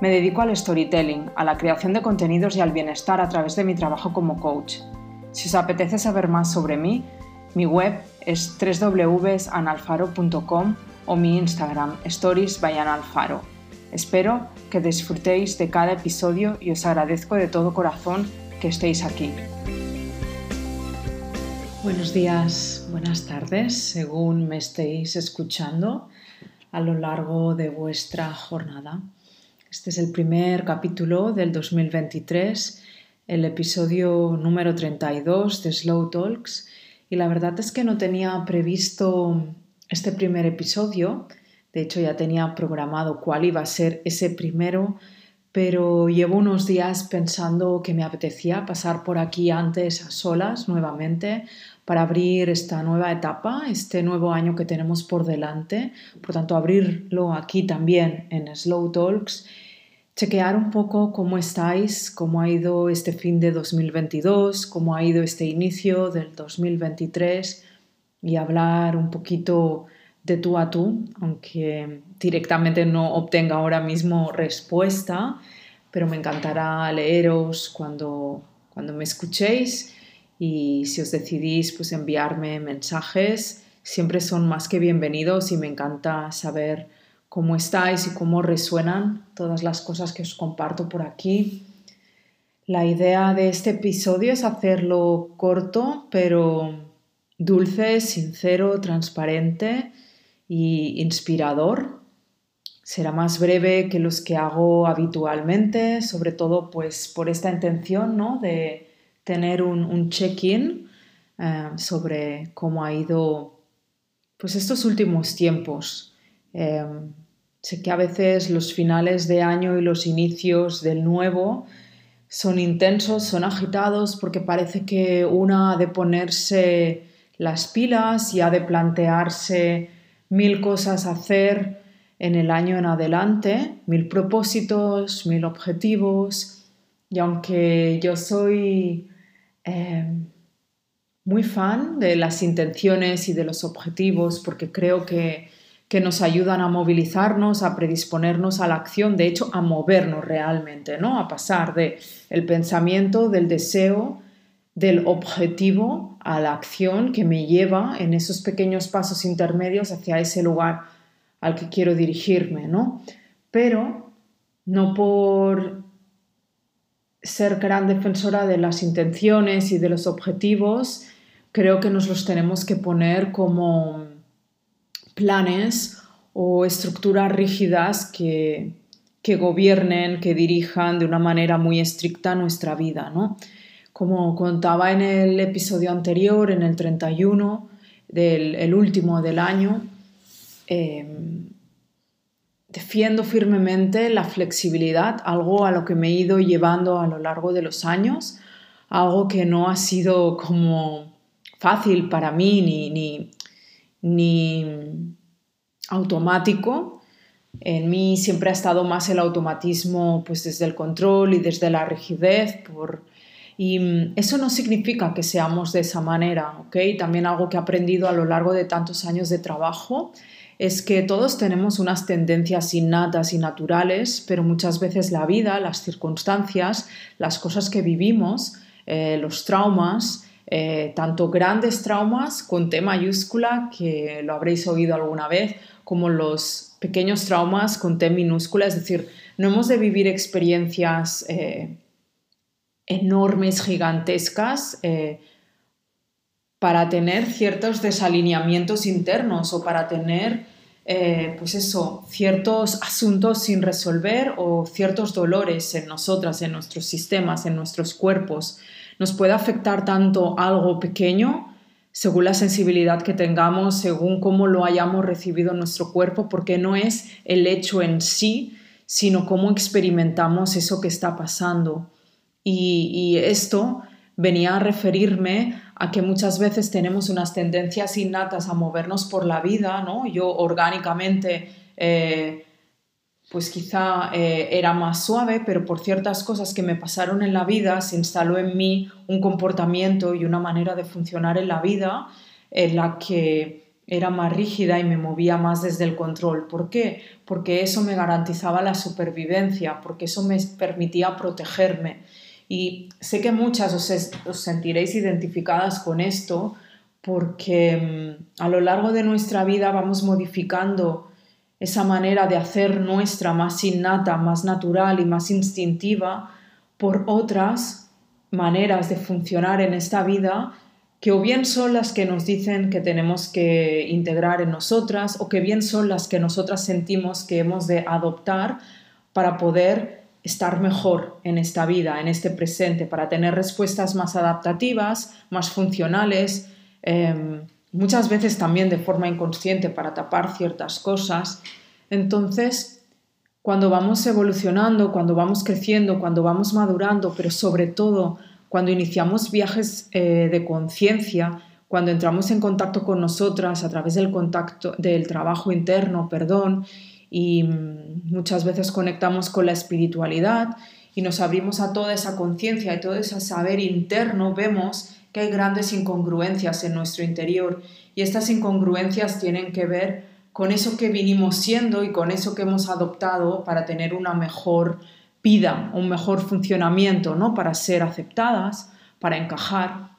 Me dedico al storytelling, a la creación de contenidos y al bienestar a través de mi trabajo como coach. Si os apetece saber más sobre mí, mi web es www.analfaro.com o mi Instagram, Stories by. Espero que disfrutéis de cada episodio y os agradezco de todo corazón que estéis aquí. Buenos días, buenas tardes, según me estéis escuchando a lo largo de vuestra jornada. Este es el primer capítulo del 2023, el episodio número 32 de Slow Talks. Y la verdad es que no tenía previsto este primer episodio. De hecho, ya tenía programado cuál iba a ser ese primero, pero llevo unos días pensando que me apetecía pasar por aquí antes a solas nuevamente para abrir esta nueva etapa, este nuevo año que tenemos por delante. Por tanto, abrirlo aquí también en Slow Talks. Chequear un poco cómo estáis, cómo ha ido este fin de 2022, cómo ha ido este inicio del 2023 y hablar un poquito de tú a tú, aunque directamente no obtenga ahora mismo respuesta, pero me encantará leeros cuando, cuando me escuchéis y si os decidís pues enviarme mensajes, siempre son más que bienvenidos y me encanta saber cómo estáis y cómo resuenan todas las cosas que os comparto por aquí. La idea de este episodio es hacerlo corto, pero dulce, sincero, transparente e inspirador. Será más breve que los que hago habitualmente, sobre todo pues por esta intención ¿no? de tener un, check-in eh, sobre cómo ha ido pues estos últimos tiempos. Eh, sé que a veces los finales de año y los inicios del nuevo son intensos, son agitados, porque parece que una ha de ponerse las pilas y ha de plantearse mil cosas a hacer en el año en adelante, mil propósitos, mil objetivos. Y aunque yo soy Em, muy fan de las intenciones y de los objetivos porque creo que, que, nos ayudan a movilizarnos, a predisponernos a la acción, de hecho a movernos realmente, ¿no? A pasar de el pensamiento, del deseo, del objetivo a la acción que me lleva en esos pequeños pasos intermedios hacia ese lugar al que quiero dirigirme, ¿no? Pero no por ser gran defensora de las intenciones y de los objetivos, creo que nos los tenemos que poner como planes o estructuras rígidas que, que gobiernen, que dirijan de una manera muy estricta nuestra vida. ¿no? Como contaba en el episodio anterior, en el 31, del el último del año, eh, defiendo firmemente la flexibilidad, algo a lo que me he ido llevando a lo largo de los años, algo que no ha sido como fácil para mí ni, ni, automático. En mí siempre ha estado más el automatismo pues desde el control y desde la rigidez por, y eso no significa que seamos de esa manera, ¿ok? También algo que he aprendido a lo largo de tantos años de trabajo es que todos tenemos unas tendencias innatas y naturales, pero muchas veces la vida, las circunstancias, las cosas que vivimos, eh, los traumas, eh, tanto grandes traumas con T mayúscula, que lo habréis oído alguna vez, como los pequeños traumas con T minúscula, es decir, no hemos de vivir experiencias eh, enormes, gigantescas, para tener ciertos desalineamientos internos o para tener, eh, pues eso, ciertos asuntos sin resolver o ciertos dolores en nosotras, en nuestros sistemas, en nuestros cuerpos. Nos puede afectar tanto algo pequeño según la sensibilidad que tengamos, según cómo lo hayamos recibido en nuestro cuerpo, porque no es el hecho en sí, sino cómo experimentamos eso que está pasando. Y, esto venía a referirme a que muchas veces tenemos unas tendencias innatas a movernos por la vida, ¿no? Yo orgánicamente, eh, pues quizá eh, era más suave, pero por ciertas cosas que me pasaron en la vida se instaló en mí un comportamiento y una manera de funcionar en la vida en la que era más rígida y me movía más desde el control. ¿Por qué? Porque eso me garantizaba la supervivencia, porque eso me permitía protegerme. Y sé que muchas os, sentiréis identificadas con esto porque mm, a lo largo de nuestra vida vamos modificando esa manera de hacer nuestra más innata, más natural y más instintiva por otras maneras de funcionar en esta vida que o bien son las que nos dicen que tenemos que integrar en nosotras o que bien son las que nosotras sentimos que hemos de adoptar para poder estar mejor en esta vida, en este presente, para tener respuestas más adaptativas, más funcionales, em, muchas veces también de forma inconsciente para tapar ciertas cosas. Entonces, cuando vamos evolucionando, cuando vamos creciendo, cuando vamos madurando, pero sobre todo cuando iniciamos viajes eh, de conciencia, cuando entramos en contacto con nosotras a través del contacto del trabajo interno, perdón, y mm, muchas veces conectamos con la espiritualidad y nos abrimos a toda esa conciencia y todo ese saber interno, vemos hay grandes incongruencias en nuestro interior y estas incongruencias tienen que ver con eso que vinimos siendo y con eso que hemos adoptado para tener una mejor vida, un mejor funcionamiento, ¿no? Para ser aceptadas, para encajar.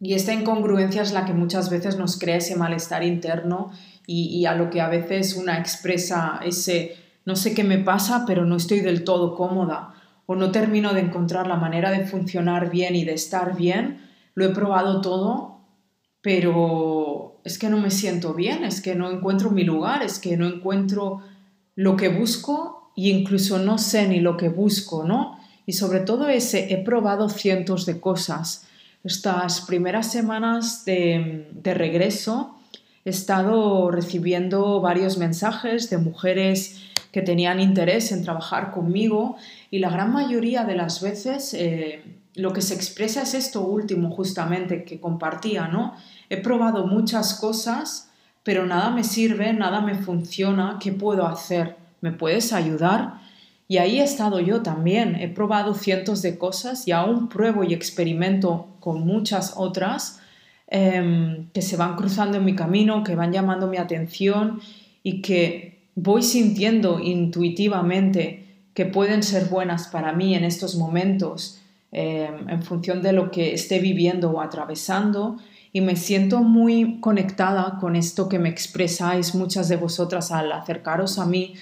Y esta incongruencia es la que muchas veces nos crea ese malestar interno y, a lo que a veces una expresa ese no sé qué me pasa, pero no estoy del todo cómoda o no termino de encontrar la manera de funcionar bien y de estar bien. Lo he probado todo, pero es que no me siento bien, es que no encuentro mi lugar, es que no encuentro lo que busco e incluso no sé ni lo que busco, ¿no? Y sobre todo ese, he probado cientos de cosas. Estas primeras semanas de, de regreso he estado recibiendo varios mensajes de mujeres que tenían interés en trabajar conmigo y la gran mayoría de las veces eh, lo que se expresa es esto último justamente que compartía, ¿no? He probado muchas cosas, pero nada me sirve, nada me funciona, ¿qué puedo hacer? ¿Me puedes ayudar? Y ahí he estado yo también, he probado cientos de cosas y aún pruebo y experimento con muchas otras, Em, que se van cruzando en mi camino, que van llamando mi atención y que voy sintiendo intuitivamente que pueden ser buenas para mí en estos momentos em, en función de lo que esté viviendo o atravesando y me siento muy conectada con esto que me expresáis muchas de vosotras al acercaros a mí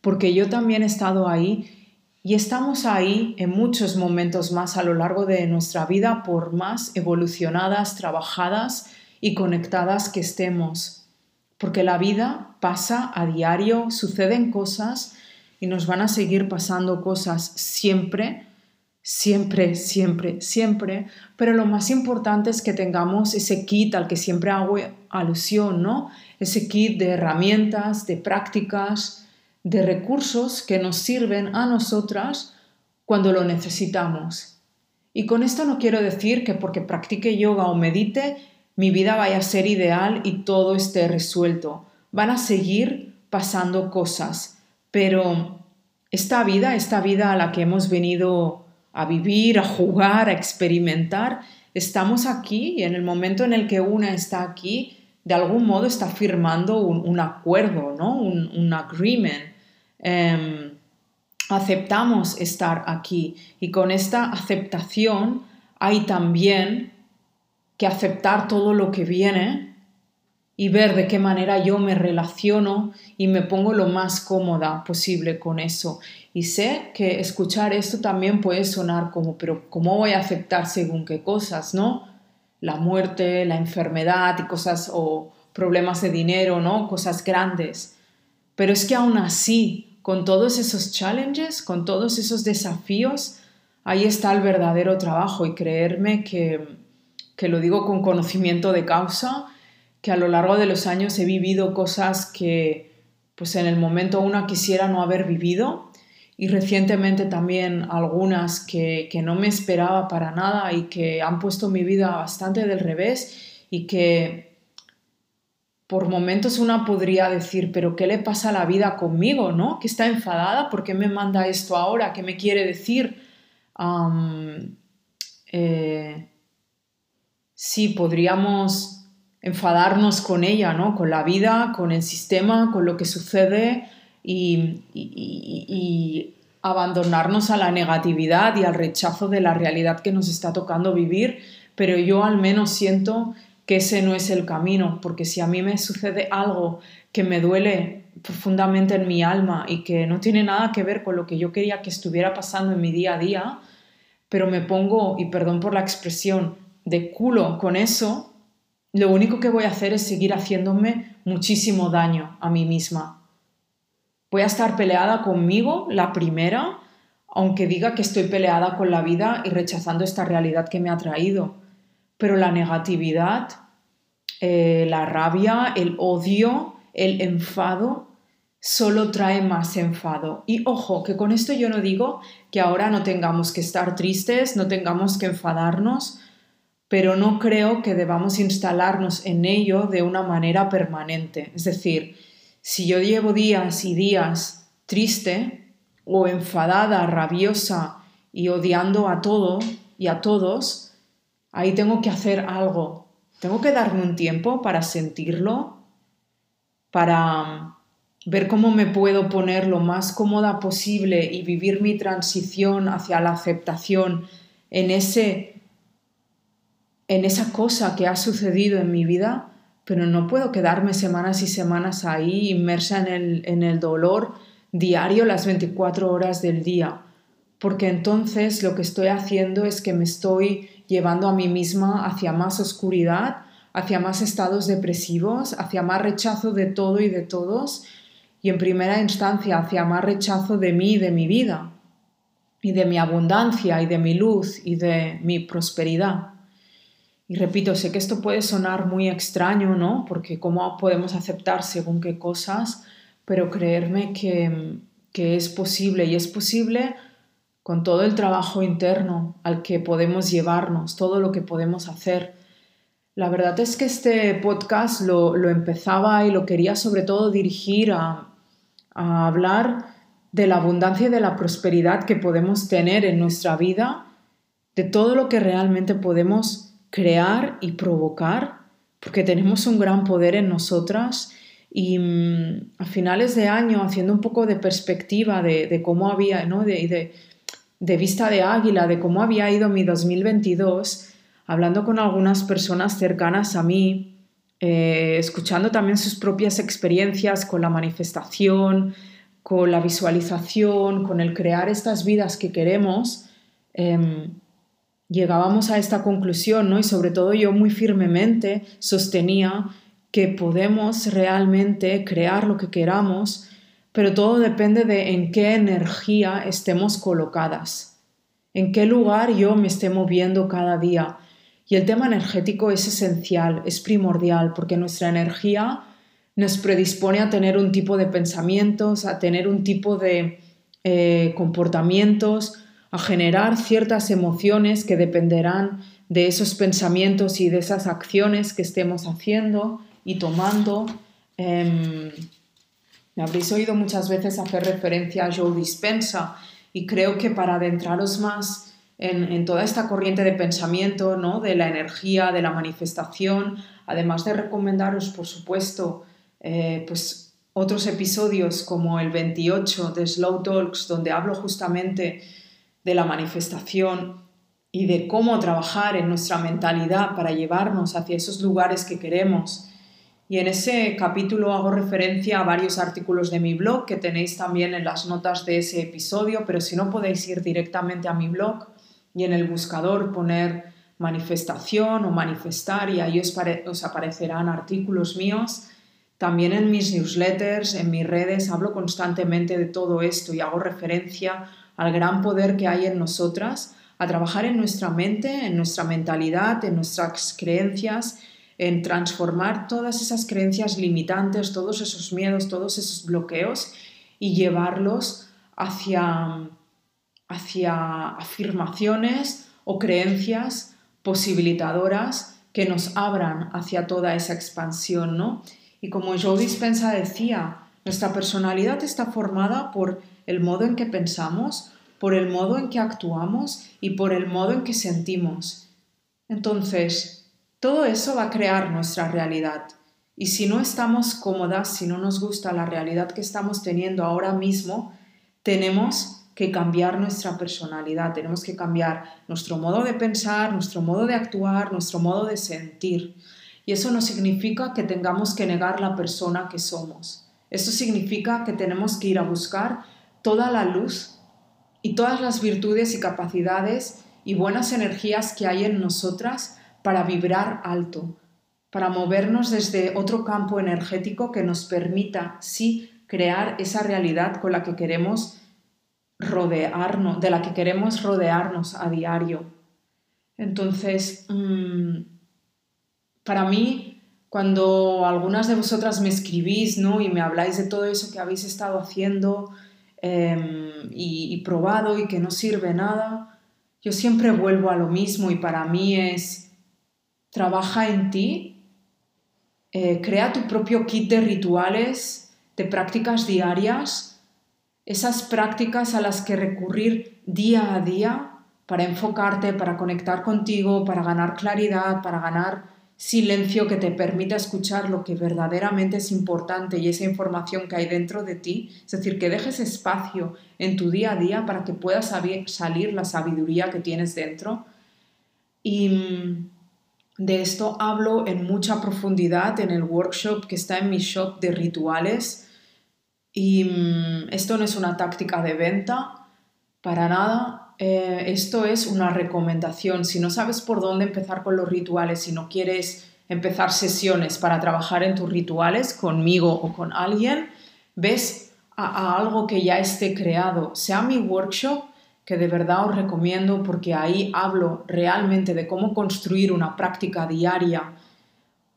porque yo también he estado ahí y estamos ahí en muchos momentos más a lo largo de nuestra vida por más evolucionadas, trabajadas y conectadas que estemos. Porque la vida pasa a diario, suceden cosas y nos van a seguir pasando cosas siempre, siempre, siempre, siempre. Pero lo más importante es que tengamos ese kit al que siempre hago alusión, ¿no? Ese kit de herramientas, de prácticas, de recursos que nos sirven a nosotras cuando lo necesitamos. Y con esto no quiero decir que porque practique yoga o medite mi vida vaya a ser ideal y todo esté resuelto. Van a seguir pasando cosas, pero esta vida, esta vida a la que hemos venido a vivir, a jugar, a experimentar, estamos aquí y en el momento en el que una está aquí, de algún modo está firmando un, acuerdo, ¿no? un, agreement Em, aceptamos estar aquí y con esta aceptación hay también que aceptar todo lo que viene y ver de qué manera yo me relaciono y me pongo lo más cómoda posible con eso. Y sé que escuchar esto también puede sonar como, pero ¿cómo voy a aceptar según qué cosas, no? La muerte, la enfermedad y cosas o problemas de dinero, ¿no? Cosas grandes. Pero es que aún así con todos esos challenges, con todos esos desafíos, ahí está el verdadero trabajo y creerme que, que lo digo con conocimiento de causa, que a lo largo de los años he vivido cosas que pues en el momento una quisiera no haber vivido y recientemente también algunas que, que no me esperaba para nada y que han puesto mi vida bastante del revés y que por momentos una podría decir, pero ¿qué le pasa a la vida conmigo? ¿no? ¿Que está enfadada? ¿Por qué me manda esto ahora? ¿Qué me quiere decir? Eh, sí, podríamos enfadarnos con ella, ¿no? Con la vida, con el sistema, con lo que sucede y, abandonarnos a la negatividad y al rechazo de la realidad que nos está tocando vivir, pero yo al menos siento que ese no es el camino, porque si a mí me sucede algo que me duele profundamente en mi alma y que no tiene nada que ver con lo que yo quería que estuviera pasando en mi día a día, pero me pongo, y perdón por la expresión, de culo con eso, lo único que voy a hacer es seguir haciéndome muchísimo daño a mí misma. Voy a estar peleada conmigo, la primera, aunque diga que estoy peleada con la vida y rechazando esta realidad que me ha traído. Pero la negatividad, eh, la rabia, el odio, el enfado, solo trae más enfado. Y ojo, que con esto yo no digo que ahora no tengamos que estar tristes, no tengamos que enfadarnos, pero no creo que debamos instalarnos en ello de una manera permanente. Es decir, si yo llevo días y días triste o enfadada, rabiosa y odiando a todo y a todos, ahí tengo que hacer algo. Tengo que darme un tiempo para sentirlo, para um, ver cómo me puedo poner lo más cómoda posible y vivir mi transición hacia la aceptación en ese en esa cosa que ha sucedido en mi vida pero no puedo quedarme semanas y semanas ahí inmersa en el, en el dolor diario las 24 horas del día, porque entonces lo que estoy haciendo es que me estoy llevando a mí misma hacia más oscuridad, hacia más estados depresivos, hacia más rechazo de todo y de todos, y en primera instancia hacia más rechazo de mí y de mi vida, y de mi abundancia, y de mi luz, y de mi prosperidad. Y repito, sé que esto puede sonar muy extraño, ¿no? Porque cómo podemos aceptar según qué cosas, pero creerme que, que es posible y es posible con todo el trabajo interno al que podemos llevarnos, todo lo que podemos hacer. La verdad es que este podcast lo, lo empezaba y lo quería sobre todo dirigir a, a hablar de la abundancia y de la prosperidad que podemos tener en nuestra vida, de todo lo que realmente podemos crear y provocar, porque tenemos un gran poder en nosotras y mm, a finales de año, haciendo un poco de perspectiva de, cómo había, ¿no? de, de, vista de águila, de cómo había ido mi 2022, hablando con algunas personas cercanas a mí, eh, escuchando también sus propias experiencias con la manifestación, con la visualización, con el crear estas vidas que queremos, em, llegábamos a esta conclusión, ¿no? Y sobre todo yo muy firmemente sostenía que podemos realmente crear lo que queramos, pero todo depende de en qué energía estemos colocadas, en qué lugar yo me esté moviendo cada día. Y el tema energético es esencial, es primordial, porque nuestra energía nos predispone a tener un tipo de pensamientos, a tener un tipo de eh, comportamientos, a generar ciertas emociones que dependerán de esos pensamientos y de esas acciones que estemos haciendo y tomando. Em, me habréis oído muchas veces hacer referencia a Joe Dispensa y creo que para adentraros más en, toda esta corriente de pensamiento, ¿no? de la energía, de la manifestación, además de recomendaros, por supuesto, eh, pues otros episodios como el 28 de Slow Talks, donde hablo justamente de la manifestación y de cómo trabajar en nuestra mentalidad para llevarnos hacia esos lugares que queremos. Y en ese capítulo hago referencia a varios artículos de mi blog que tenéis también en las notas de ese episodio, pero si no podéis ir directamente a mi blog y en el buscador poner manifestación o manifestar y ahí os, os aparecerán artículos míos. También en mis newsletters, en mis redes, hablo constantemente de todo esto y hago referencia al gran poder que hay en nosotras, a trabajar en nuestra mente, en nuestra mentalidad, en nuestras creencias, en transformar todas esas creencias limitantes, todos esos miedos, todos esos bloqueos y llevarlos hacia, hacia afirmaciones o creencias posibilitadoras que nos abran hacia toda esa expansión, ¿no? Y como Joe Dispensa decía, nuestra personalidad está formada por el modo en que pensamos, por el modo en que actuamos y por el modo en que sentimos. Entonces, todo eso va a crear nuestra realidad. Y si no estamos cómodas, si no nos gusta la realidad que estamos teniendo ahora mismo, tenemos que cambiar nuestra personalidad, tenemos que cambiar nuestro modo de pensar, nuestro modo de actuar, nuestro modo de sentir. Y eso no significa que tengamos que negar la persona que somos. Eso significa que tenemos que ir a buscar toda la luz y todas las virtudes y capacidades y buenas energías que hay en nosotras para vibrar alto, para movernos desde otro campo energético que nos permita, sí, crear esa realidad con la que queremos rodearnos, de la que queremos rodearnos a diario. Entonces, mm, para mí, cuando algunas de vosotras me escribís ¿no? y me habláis de todo eso que habéis estado haciendo em, y, probado y que no sirve nada, yo siempre vuelvo a lo mismo y para mí es, trabaja en ti eh, crea tu propio kit de rituales, de prácticas diarias, esas prácticas a las que recurrir día a día para enfocarte, para conectar contigo, para ganar claridad, para ganar silencio que te permita escuchar lo que verdaderamente es importante y esa información que hay dentro de ti. Es decir, que dejes espacio en tu día a día para que pueda salir la sabiduría que tienes dentro. Y mm, de esto hablo en mucha profundidad en el workshop que está en mi shop de rituales. Y mm, esto no es una táctica de venta, para nada. Eh, esto es una recomendación. Si no sabes por dónde empezar con los rituales, si no quieres empezar sesiones para trabajar en tus rituales conmigo o con alguien, ves a algo que ya esté creado, sea mi workshop que de verdad os recomiendo porque ahí hablo realmente de cómo construir una práctica diaria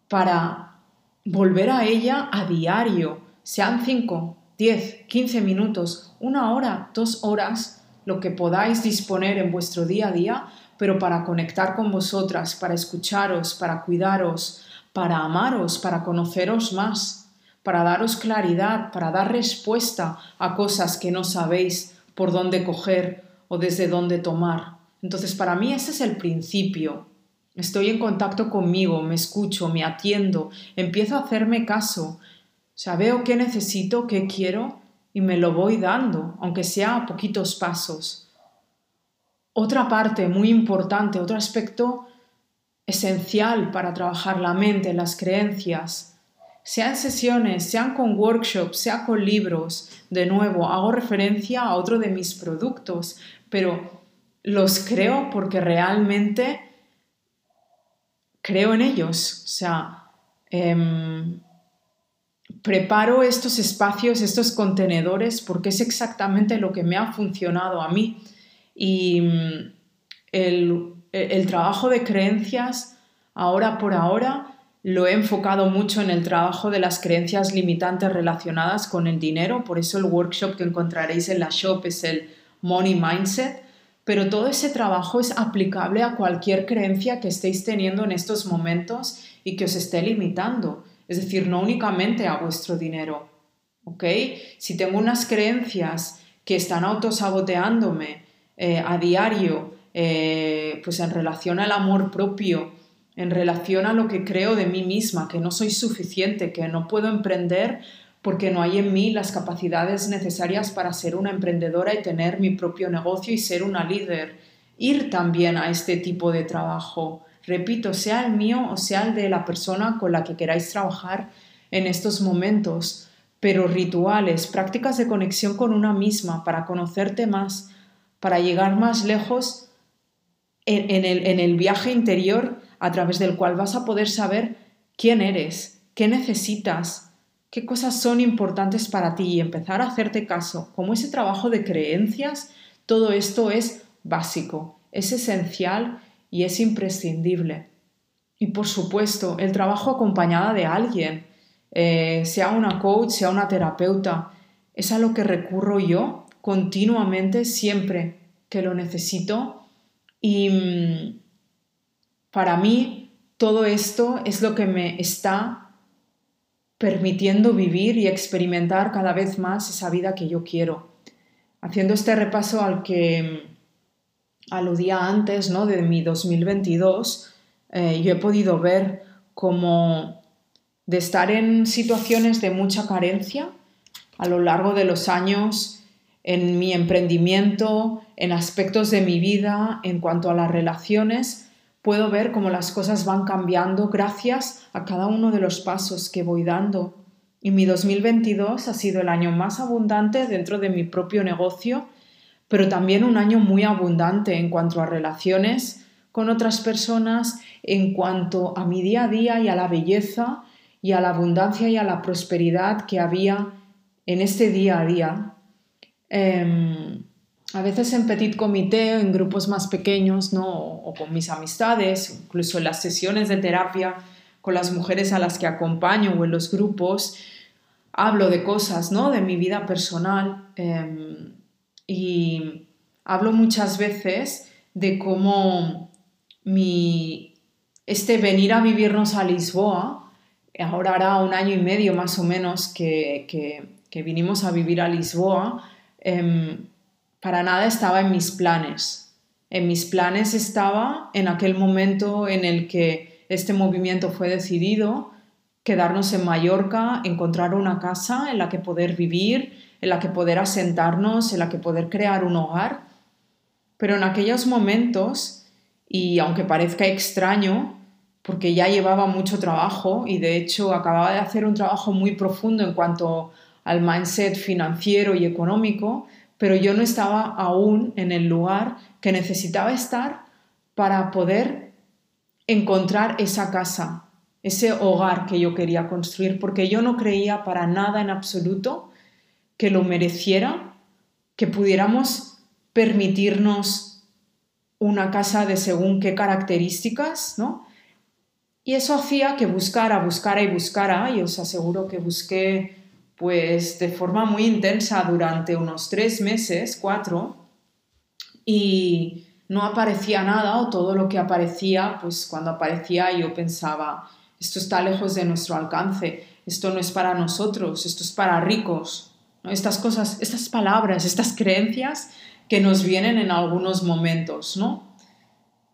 para volver a ella a diario, sean 5, 10, 15 minutos, una hora, dos horas, lo que podáis disponer en vuestro día a día, pero para conectar con vosotras, para escucharos, para cuidaros, para amaros, para conoceros más, para daros claridad, para dar respuesta a cosas que no sabéis por dónde coger o desde dónde tomar. Entonces, para mí ese es el principio. Estoy en contacto conmigo, me escucho, me atiendo, empiezo a hacerme caso. O veo qué necesito, qué quiero y me lo voy dando, aunque sea a poquitos pasos. Otra parte muy importante, otro aspecto esencial para trabajar la mente, las creencias, sean sesiones, sean con workshops, sea con libros. De nuevo, hago referencia a otro de mis productos, pero los creo porque realmente creo en ellos. O sea, em, preparo estos espacios, estos contenedores, porque es exactamente lo que me ha funcionado a mí. Y mm, el trabajo de creencias, ahora por ahora, lo he enfocado mucho en el trabajo de las creencias limitantes relacionadas con el dinero, por eso el workshop que encontraréis en la shop es el Money Mindset, pero todo ese trabajo es aplicable a cualquier creencia que estéis teniendo en estos momentos y que os esté limitando, es decir, no únicamente a vuestro dinero. ¿Ok? Si tengo unas creencias que están autosaboteándome eh, a diario, eh, pues en relación al amor propio, en relación a lo que creo de mí misma, que no soy suficiente, que no puedo emprender porque no hay en mí las capacidades necesarias para ser una emprendedora y tener mi propio negocio y ser una líder. Ir también a este tipo de trabajo. Repito, sea el mío o sea el de la persona con la que queráis trabajar en estos momentos, pero rituales, prácticas de conexión con una misma para conocerte más, para llegar más lejos en, el, en el viaje interior a través del cual vas a poder saber quién eres, qué necesitas, qué cosas son importantes para ti y empezar a hacerte caso. Como ese trabajo de creencias, todo esto es básico, es esencial y es imprescindible. Y por supuesto, el trabajo acompañada de alguien, eh, sea una coach, sea una terapeuta, es a lo que recurro yo continuamente, siempre que lo necesito. Y mm, para mí todo esto es lo que me está permitiendo vivir y experimentar cada vez más esa vida que yo quiero. Haciendo este repaso al que mm, aludía antes, ¿no? de mi 2022, eh, yo he podido ver como de estar en situaciones de mucha carencia a lo largo de los años en mi emprendimiento, en aspectos de mi vida, en cuanto a las relaciones, puedo ver cómo las cosas van cambiando gracias a cada uno de los pasos que voy dando. Y mi 2022 ha sido el año más abundante dentro de mi propio negocio, pero también un año muy abundante en cuanto a relaciones con otras personas, en cuanto a mi día a día y a la belleza y a la abundancia y a la prosperidad que había en este día a día. Em, a veces en petit comité, en grupos más pequeños, ¿no? o con mis amistades, incluso en las sesiones de terapia con las mujeres a las que acompaño o en los grupos, hablo de cosas, ¿no? De mi vida personal em, y hablo muchas veces de cómo mi, este venir a vivirnos a Lisboa ahora hará un año y medio más o menos que, que, vinimos a vivir a Lisboa, em, para nada estaba en mis planes. En mis planes estaba en aquel momento en el que este movimiento fue decidido, quedarnos en Mallorca, encontrar una casa en la que poder vivir, en la que poder asentarnos, en la que poder crear un hogar. Pero en aquellos momentos, y aunque parezca extraño, porque ya llevaba mucho trabajo y de hecho acababa de hacer un trabajo muy profundo en cuanto al mindset financiero y económico, pero yo no estaba aún en el lugar que necesitaba estar para poder encontrar esa casa, ese hogar que yo quería construir, porque yo no creía para nada en absoluto que lo mereciera, que pudiéramos permitirnos una casa de según qué características, ¿no? Y eso hacía que buscara, buscara y buscara, y os aseguro que busqué pues de forma muy intensa durante unos tres meses, cuatro, y no aparecía nada o todo lo que aparecía, pues cuando aparecía yo pensaba, esto está lejos de nuestro alcance, esto no es para nosotros, esto es para ricos. Estas cosas, estas palabras, estas creencias que nos vienen en algunos momentos, ¿no?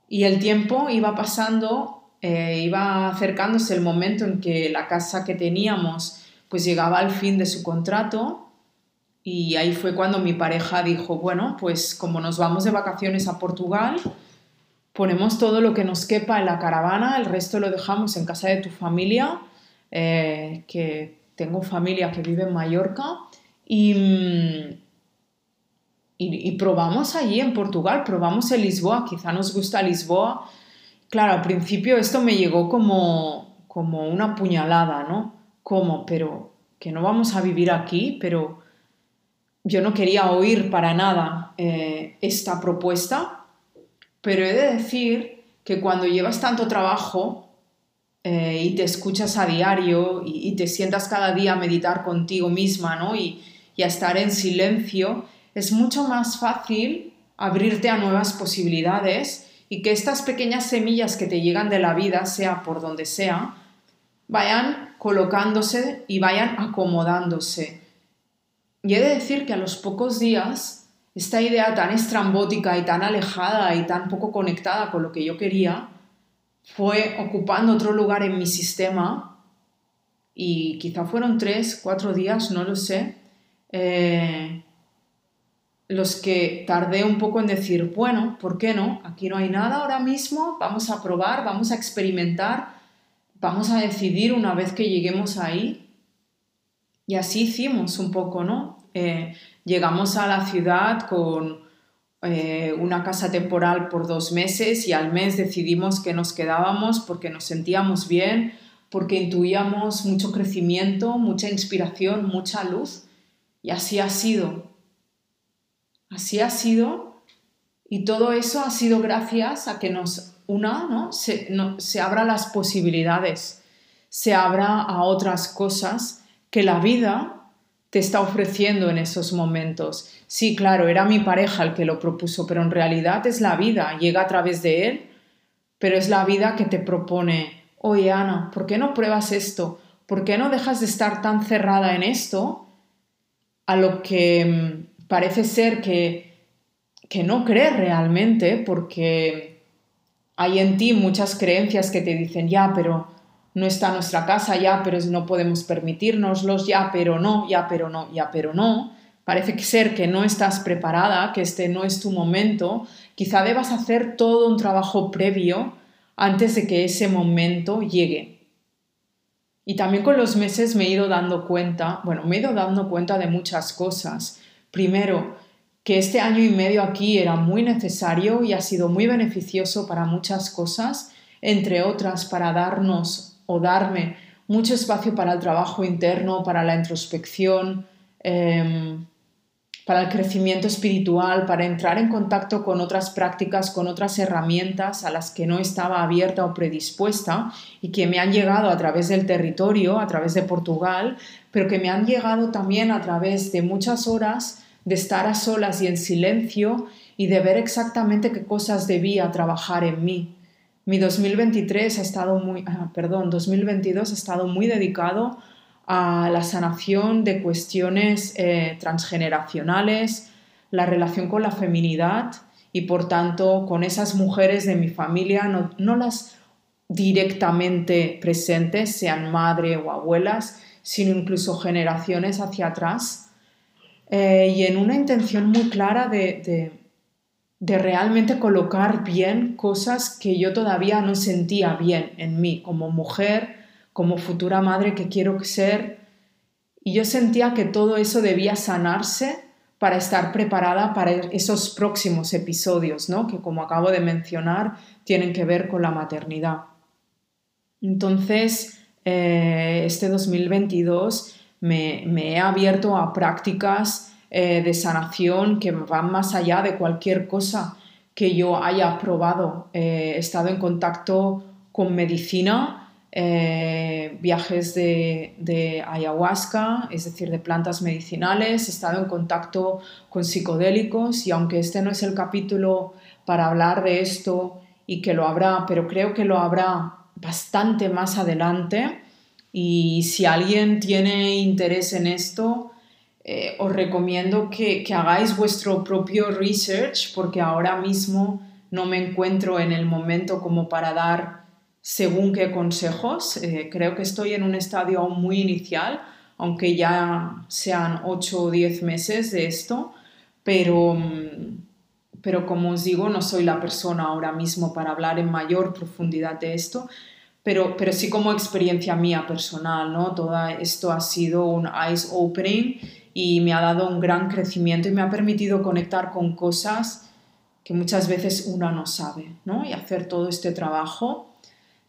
Y el tiempo iba pasando eh, iba acercándose el momento en que la casa que teníamos pues llegaba al fin de su contrato y ahí fue cuando mi pareja dijo, bueno, pues como nos vamos de vacaciones a Portugal, ponemos todo lo que nos quepa en la caravana, el resto lo dejamos en casa de tu familia, eh, que tengo familia que vive en Mallorca, y, mm, y, y, probamos allí en Portugal, probamos en Lisboa, quizá nos gusta Lisboa, Claro, al principio esto me llegó como, como una puñalada, ¿no? ¿Cómo? Pero que no vamos a vivir aquí, pero yo no quería oír para nada eh, esta propuesta, pero he de decir que cuando llevas tanto trabajo eh, y te escuchas a diario y, te sientas cada día a meditar contigo misma ¿no? Y a estar en silencio, es mucho más fácil abrirte a nuevas posibilidades y que estas pequeñas semillas que te llegan de la vida, sea por donde sea, vayan colocándose y vayan acomodándose. Y he de decir que a los pocos días, esta idea tan estrambótica y tan alejada y tan poco conectada con lo que yo quería, fue ocupando otro lugar en mi sistema y quizá fueron tres, cuatro días, no lo sé, eh, los que tardé un poco en decir, bueno, ¿por qué no? Aquí no hay nada ahora mismo, vamos a probar, vamos a experimentar, vamos a decidir una vez que lleguemos ahí. Y así hicimos un poco, ¿no? Eh, llegamos a la ciudad con eh, una casa temporal por dos meses y al mes decidimos que nos quedábamos porque nos sentíamos bien, porque intuíamos mucho crecimiento, mucha inspiración, mucha luz. Y así ha sido. Así ha sido y todo eso ha sido gracias a que nos una, ¿no? Se, no, se abra las posibilidades, se abra a otras cosas que la vida te está ofreciendo en esos momentos. Sí, claro, era mi pareja el que lo propuso, pero en realidad es la vida, llega a través de él, pero es la vida que te propone, oye Ana, ¿por qué no pruebas esto? ¿Por qué no dejas de estar tan cerrada en esto a lo que mm, parece ser que, que no crees realmente? Porque hay en ti muchas creencias que te dicen, ya, pero no está nuestra casa, ya, pero no podemos permitirnoslos, ya, pero no, ya, pero no, ya, pero no. Parece ser que no estás preparada, que este no es tu momento. Quizá debas hacer todo un trabajo previo antes de que ese momento llegue. Y también con los meses me he ido dando cuenta, bueno, me he ido dando cuenta de muchas cosas. Primero, que este año y medio aquí era muy necesario y ha sido muy beneficioso para muchas cosas, entre otras para darnos o darme mucho espacio para el trabajo interno, para la introspección, em, para el crecimiento espiritual, para entrar en contacto con otras prácticas, con otras herramientas a las que no estaba abierta o predispuesta y que me han llegado a través del territorio, a través de Portugal, pero que me han llegado también a través de muchas horas de estar a solas y en silencio y de ver exactamente qué cosas debía trabajar en mí. Mi 2023 ha estado muy, ah, perdón, 2022 ha estado muy dedicado a la sanación de cuestiones eh, transgeneracionales, la relación con la feminidad y por tanto con esas mujeres de mi familia, no, las directamente presentes, sean madre o abuelas, sino incluso generaciones hacia atrás, eh, y en una intención muy clara de de realmente colocar bien cosas que yo todavía no sentía bien en mí como mujer, como futura madre que quiero ser. Y yo sentía que todo eso debía sanarse para estar preparada para esos próximos episodios, ¿no? que como acabo de mencionar, tienen que ver con la maternidad. Entonces, eh, este 2022 me, me he abierto a prácticas eh, de sanación que van más allá de cualquier cosa que yo haya probado. Eh, he estado en contacto con medicina, eh, viajes de, ayahuasca, es decir, de plantas medicinales, he estado en contacto con psicodélicos y aunque este no es el capítulo para hablar de esto y que lo habrá, pero creo que lo habrá bastante más adelante. Y si alguien tiene interés en esto, eh, os recomiendo que, hagáis vuestro propio research porque ahora mismo no me encuentro en el momento como para dar según qué consejos. Eh, creo que estoy en un estadio aún muy inicial, aunque ya sean 8 o 10 meses de esto, pero, mm, pero como os digo, no soy la persona ahora mismo para hablar en mayor profundidad de esto. Pero, pero sí como experiencia mía personal, ¿no? Todo esto ha sido un eyes opening y me ha dado un gran crecimiento y me ha permitido conectar con cosas que muchas veces una no sabe, ¿no? Y hacer todo este trabajo.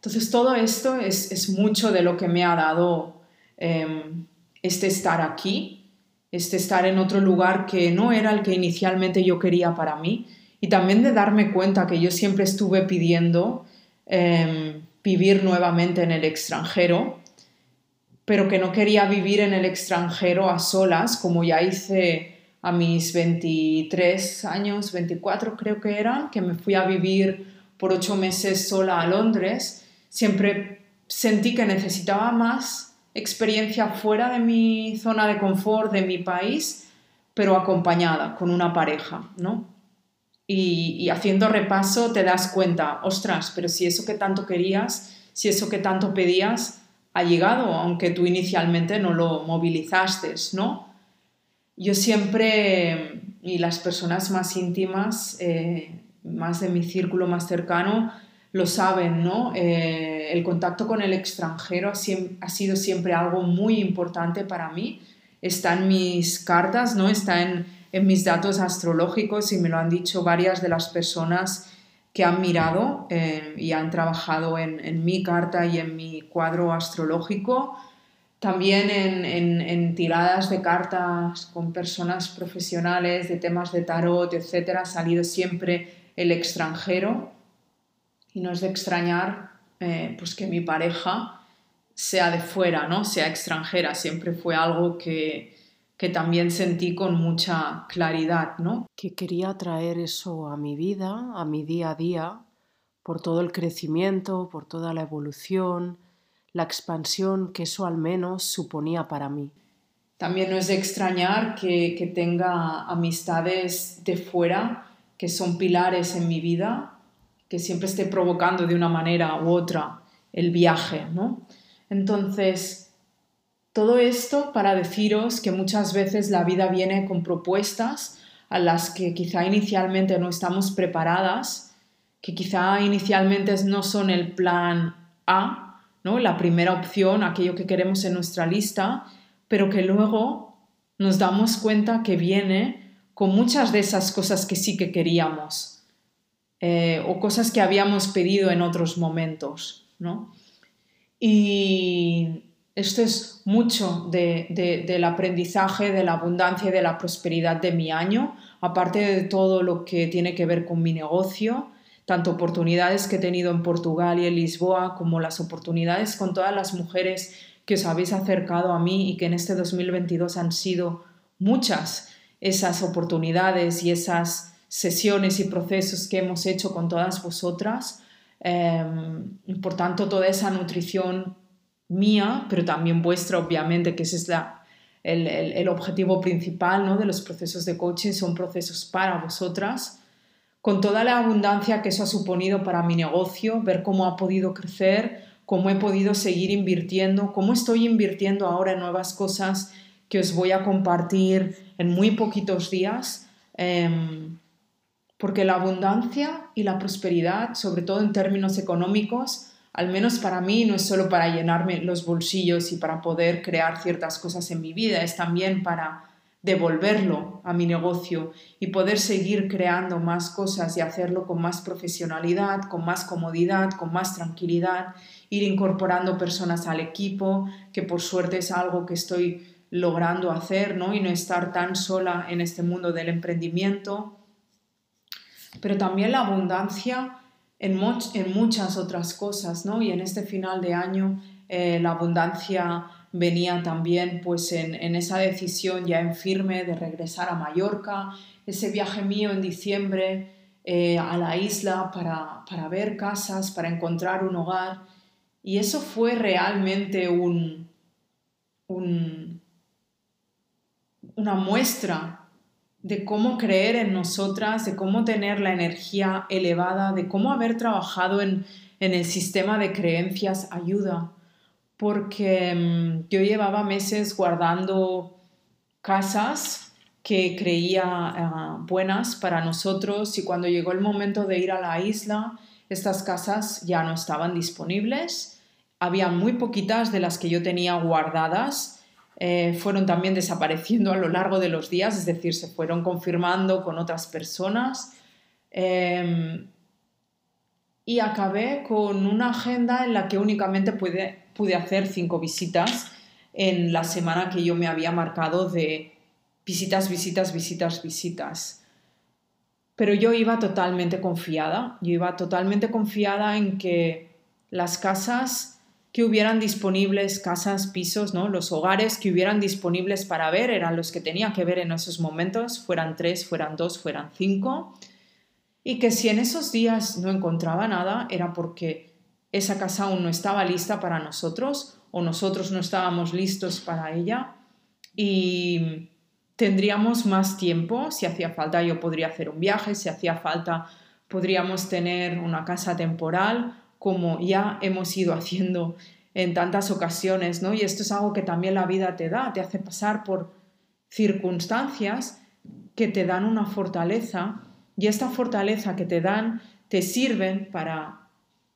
Entonces todo esto es, es mucho de lo que me ha dado em, este estar aquí, este estar en otro lugar que no era el que inicialmente yo quería para mí y también de darme cuenta que yo siempre estuve pidiendo em, vivir nuevamente en el extranjero pero que no quería vivir en el extranjero a solas, como ya hice a mis 23 años, 24 creo que eran, que me fui a vivir por ocho meses sola a Londres, siempre sentí que necesitaba más experiencia fuera de mi zona de confort, de mi país, pero acompañada con una pareja, ¿no? Y, y haciendo repaso te das cuenta, ostras, pero si eso que tanto querías, si eso que tanto pedías, ha llegado, aunque tú inicialmente no lo movilizaste, ¿no? Yo siempre, y las personas más íntimas, eh, más de mi círculo más cercano, lo saben, ¿no? Eh, el contacto con el extranjero ha, ha, sido siempre algo muy importante para mí. Está en mis cartas, ¿no? Está en, en mis datos astrológicos y me lo han dicho varias de las personas que han mirado eh, y han trabajado en, mi carta y en mi cuadro astrológico, también en, en, tiradas de cartas con personas profesionales de temas de tarot, etc., ha salido siempre el extranjero y no es de extrañar eh, pues que mi pareja sea de fuera, ¿no? sea extranjera, siempre fue algo que, que también sentí con mucha claridad, ¿no? Que quería traer eso a mi vida, a mi día a día, por todo el crecimiento, por toda la evolución, la expansión que eso al menos suponía para mí. También no es de extrañar que, que tenga amistades de fuera que son pilares en mi vida, que siempre esté provocando de una manera u otra el viaje, ¿no? Entonces, todo esto para deciros que muchas veces la vida viene con propuestas a las que quizá inicialmente no estamos preparadas, que quizá inicialmente no son el plan A, ¿no? la primera opción, aquello que queremos en nuestra lista, pero que luego nos damos cuenta que viene con muchas de esas cosas que sí que queríamos eh, o cosas que habíamos pedido en otros momentos. ¿no? Y esto es mucho del aprendizaje, de la abundancia y de la prosperidad de mi año, aparte de todo lo que tiene que ver con mi negocio, tanto oportunidades que he tenido en Portugal y en Lisboa, como las oportunidades con todas las mujeres que os habéis acercado a mí y que en este 2022 han sido muchas esas oportunidades y esas sesiones y procesos que hemos hecho con todas vosotras. Em, por tanto, toda esa nutrición mía, pero también vuestra, obviamente, que ese es la, el, el, objetivo principal ¿no? de los procesos de coaching, son procesos para vosotras, con toda la abundancia que eso ha suponido para mi negocio, ver cómo ha podido crecer, cómo he podido seguir invirtiendo, cómo estoy invirtiendo ahora en nuevas cosas que os voy a compartir en muy poquitos días. Eh, porque la abundancia y la prosperidad, sobre todo en términos económicos, al menos para mí no es solo para llenarme los bolsillos y para poder crear ciertas cosas en mi vida, es también para devolverlo a mi negocio y poder seguir creando más cosas y hacerlo con más profesionalidad, con más comodidad, con más tranquilidad, ir incorporando personas al equipo, que por suerte es algo que estoy logrando hacer, ¿no? Y no estar tan sola en este mundo del emprendimiento, pero también la abundancia en, en muchas otras cosas, ¿no? Y en este final de año eh, la abundancia venía también pues en, en, esa decisión ya en firme de regresar a Mallorca, ese viaje mío en diciembre eh, a la isla para, para, ver casas, para encontrar un hogar. Y eso fue realmente un, un, una muestra de cómo creer en nosotras, de cómo tener la energía elevada, de cómo haber trabajado en, el sistema de creencias ayuda. Porque mm, yo llevaba meses guardando casas que creía ah, buenas para nosotros y cuando llegó el momento de ir a la isla, estas casas ya no estaban disponibles. Había muy poquitas de las que yo tenía guardadas eh, fueron también desapareciendo a lo largo de los días, es decir, se fueron confirmando con otras personas. Em, y acabé con una agenda en la que únicamente pude, pude hacer cinco visitas en la semana que yo me había marcado de visitas, visitas, visitas, visitas. Pero yo iba totalmente confiada, yo iba totalmente confiada en que las casas que hubieran disponibles casas, pisos, ¿no? Los hogares que hubieran disponibles para ver eran los que tenía que ver en esos momentos, fueran tres, fueran dos, fueran cinco. Y que si en esos días no encontraba nada era porque esa casa aún no estaba lista para nosotros o nosotros no estábamos listos para ella y tendríamos más tiempo, si hacía falta yo podría hacer un viaje, si hacía falta podríamos tener una casa temporal como ya hemos ido haciendo en tantas ocasiones, ¿no? Y esto es algo que también la vida te da, te hace pasar por circunstancias que te dan una fortaleza y esta fortaleza que te dan te sirven para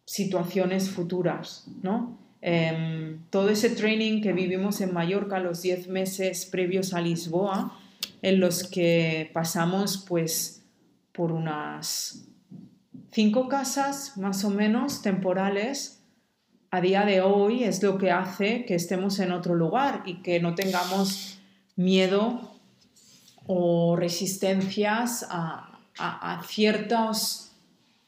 situaciones futuras, ¿no? Em, todo ese training que vivimos en Mallorca los 10 meses previos a Lisboa, en los que pasamos pues por unas Cinco casas más o menos temporales a día de hoy es lo que hace que estemos en otro lugar y que no tengamos miedo o resistencias a, ciertos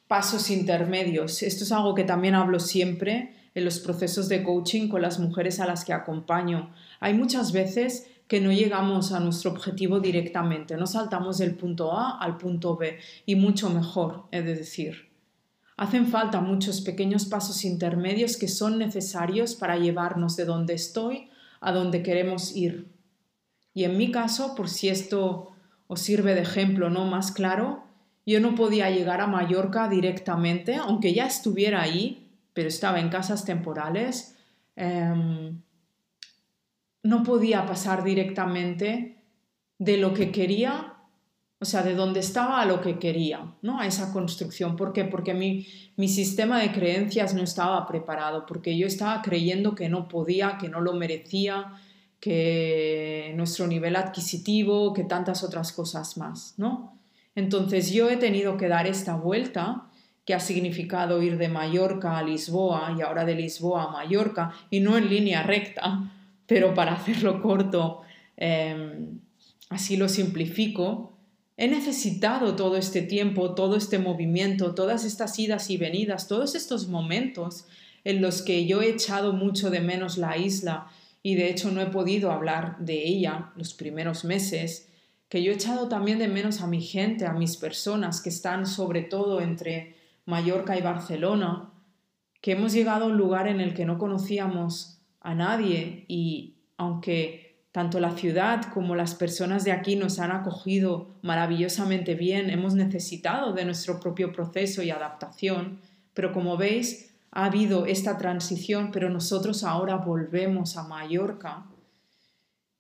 pasos intermedios. Esto es algo que también hablo siempre en los procesos de coaching con las mujeres a las que acompaño. Hay muchas veces que no llegamos a nuestro objetivo directamente, no saltamos del punto A al punto B y mucho mejor, es decir. Hacen falta muchos pequeños pasos intermedios que son necesarios para llevarnos de donde estoy a donde queremos ir. Y en mi caso, por si esto os sirve de ejemplo no más claro, yo no podía llegar a Mallorca directamente, aunque ya estuviera ahí, pero estaba en casas temporales. Em, no podía pasar directamente de lo que quería, o sea, de donde estaba a lo que quería, ¿no? A esa construcción. ¿Por qué? Porque mi, mi sistema de creencias no estaba preparado, porque yo estaba creyendo que no podía, que no lo merecía, que nuestro nivel adquisitivo, que tantas otras cosas más, ¿no? Entonces yo he tenido que dar esta vuelta que ha significado ir de Mallorca a Lisboa y ahora de Lisboa a Mallorca, y no en línea recta, pero para hacerlo corto, em, así lo simplifico, he necesitado todo este tiempo, todo este movimiento, todas estas idas y venidas, todos estos momentos en los que yo he echado mucho de menos la isla y de hecho no he podido hablar de ella los primeros meses, que yo he echado también de menos a mi gente, a mis personas que están sobre todo entre Mallorca y Barcelona, que hemos llegado a un lugar en el que no conocíamos a nadie y aunque tanto la ciudad como las personas de aquí nos han acogido maravillosamente bien, hemos necesitado de nuestro propio proceso y adaptación, pero como veis, ha habido esta transición, pero nosotros ahora volvemos a Mallorca.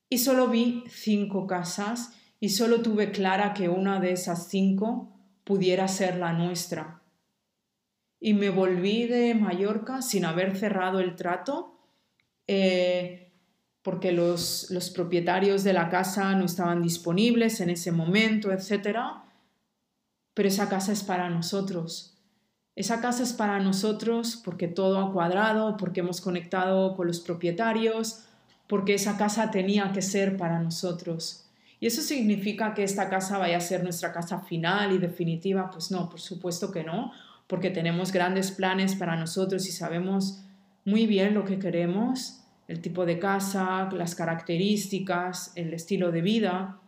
Y solo vi cinco casas y solo tuve clara que una de esas cinco pudiera ser la nuestra. Y me volví de Mallorca sin haber cerrado el trato eh, porque los, los, propietarios de la casa no estaban disponibles en ese momento, etc. Pero esa casa es para nosotros. Esa casa es para nosotros porque todo ha cuadrado, porque hemos conectado con los propietarios, porque esa casa tenía que ser para nosotros. ¿Y eso significa que esta casa vaya a ser nuestra casa final y definitiva? Pues no, por supuesto que no, porque tenemos grandes planes para nosotros y sabemos muy bien lo que queremos, el tipo de casa, las características, el estilo de vida.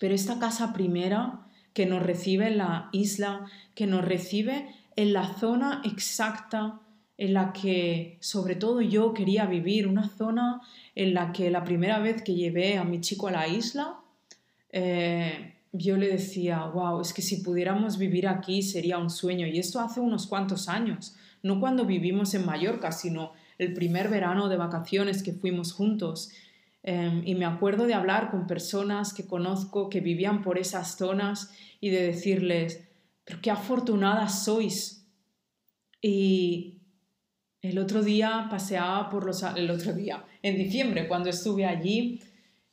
Pero esta casa primera que nos recibe en la isla, que nos recibe en la zona exacta en la que sobre todo yo quería vivir, una zona en la que la primera vez que llevé a mi chico a la isla, eh, yo le decía, wow, es que si pudiéramos vivir aquí sería un sueño. Y esto hace unos cuantos años no cuando vivimos en Mallorca, sino el primer verano de vacaciones que fuimos juntos. Em, y me acuerdo de hablar con personas que conozco que vivían por esas zonas y de decirles, pero qué afortunadas sois. Y el otro día paseaba por los... El otro día, en diciembre, cuando estuve allí,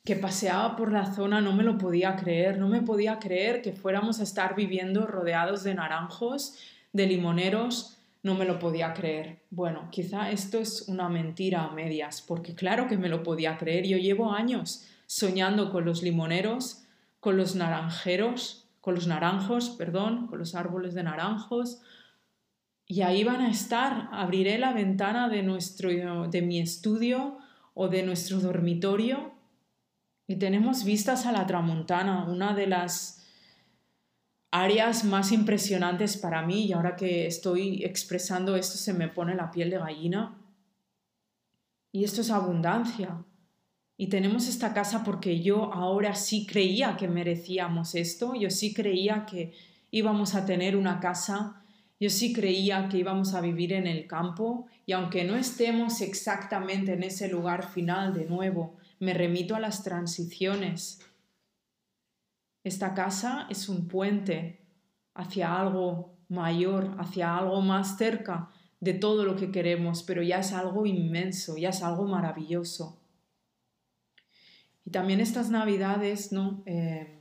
que paseaba por la zona, no me lo podía creer, no me podía creer que fuéramos a estar viviendo rodeados de naranjos, de limoneros, no me lo podía creer. Bueno, quizá esto es una mentira a medias, porque claro que me lo podía creer. Yo llevo años soñando con los limoneros, con los naranjeros, con los naranjos, perdón, con los árboles de naranjos. Y ahí van a estar. Abriré la ventana de, nuestro, de mi estudio o de nuestro dormitorio y tenemos vistas a la tramontana, una de las áreas más impresionantes para mí y ahora que estoy expresando esto se me pone la piel de gallina. Y esto es abundancia. Y tenemos esta casa porque yo ahora sí creía que merecíamos esto, yo sí creía que íbamos a tener una casa, yo sí creía que íbamos a vivir en el campo y aunque no estemos exactamente en ese lugar final de nuevo, me remito a las transiciones esta casa es un puente hacia algo mayor, hacia algo más cerca de todo lo que queremos, pero ya es algo inmenso, ya es algo maravilloso. Y también estas navidades, ¿no? Eh,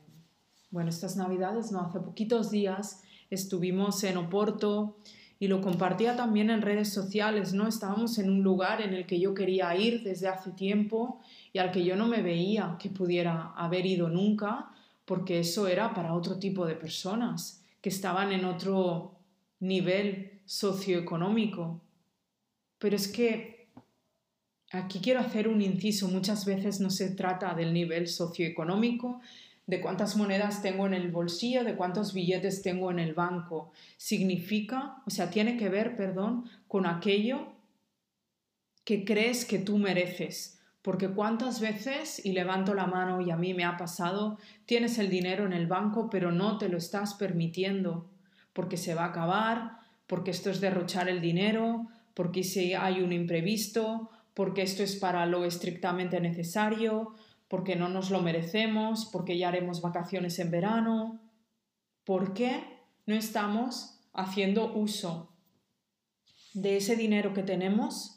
bueno, estas navidades, ¿no? Hace poquitos días estuvimos en Oporto y lo compartía también en redes sociales, ¿no? Estábamos en un lugar en el que yo quería ir desde hace tiempo y al que yo no me veía que pudiera haber ido nunca, porque eso era para otro tipo de personas que estaban en otro nivel socioeconómico. Pero es que aquí quiero hacer un inciso. Muchas veces no se trata del nivel socioeconómico, de cuántas monedas tengo en el bolsillo, de cuántos billetes tengo en el banco. Significa, o sea, tiene que ver, perdón, con aquello que crees que tú mereces. Porque cuántas veces, y levanto la mano y a mí me ha pasado, tienes el dinero en el banco pero no te lo estás permitiendo, porque se va a acabar, porque esto es derrochar el dinero, porque si hay un imprevisto, porque esto es para lo estrictamente necesario, porque no nos lo merecemos, porque ya haremos vacaciones en verano. ¿Por qué no estamos haciendo uso de ese dinero que tenemos?